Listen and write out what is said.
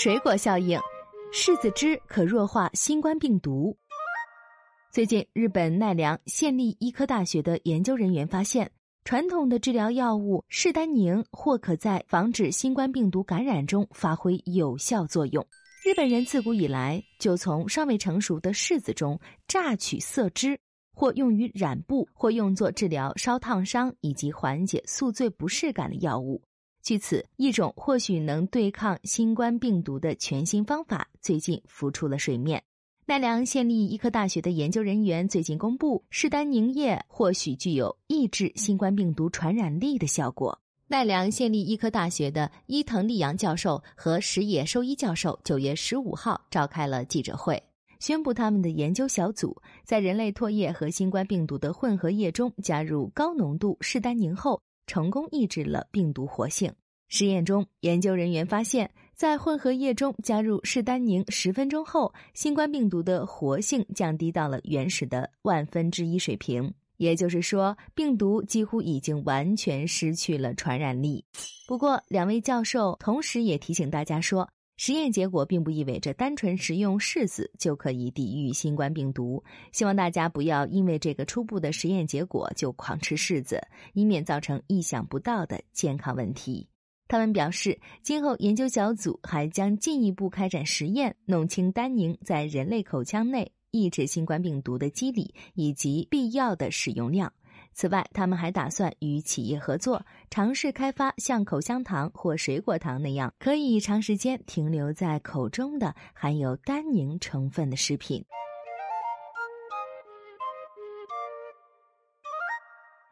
水果效应，柿子汁可弱化新冠病毒。最近，日本奈良县立医科大学的研究人员发现，传统的治疗药物士丹宁或可在防止新冠病毒感染中发挥有效作用。日本人自古以来就从尚未成熟的柿子中榨取色汁，或用于染布，或用作治疗烧烫伤以及缓解宿醉不适感的药物。据此，一种或许能对抗新冠病毒的全新方法最近浮出了水面。奈良县立医科大学的研究人员最近公布，士丹宁液或许具有抑制新冠病毒传染力的效果。奈良县立医科大学的伊藤利阳教授和石野寿一教授九月十五号召开了记者会，宣布他们的研究小组在人类唾液和新冠病毒的混合液中加入高浓度士丹宁后。成功抑制了病毒活性。实验中，研究人员发现，在混合液中加入士丹宁十分钟后，新冠病毒的活性降低到了原始的万分之一水平。也就是说，病毒几乎已经完全失去了传染力。不过，两位教授同时也提醒大家说。实验结果并不意味着单纯食用柿子就可以抵御新冠病毒。希望大家不要因为这个初步的实验结果就狂吃柿子，以免造成意想不到的健康问题。他们表示，今后研究小组还将进一步开展实验，弄清单宁在人类口腔内抑制新冠病毒的机理以及必要的使用量。此外，他们还打算与企业合作，尝试开发像口香糖或水果糖那样可以长时间停留在口中的含有单宁成分的食品。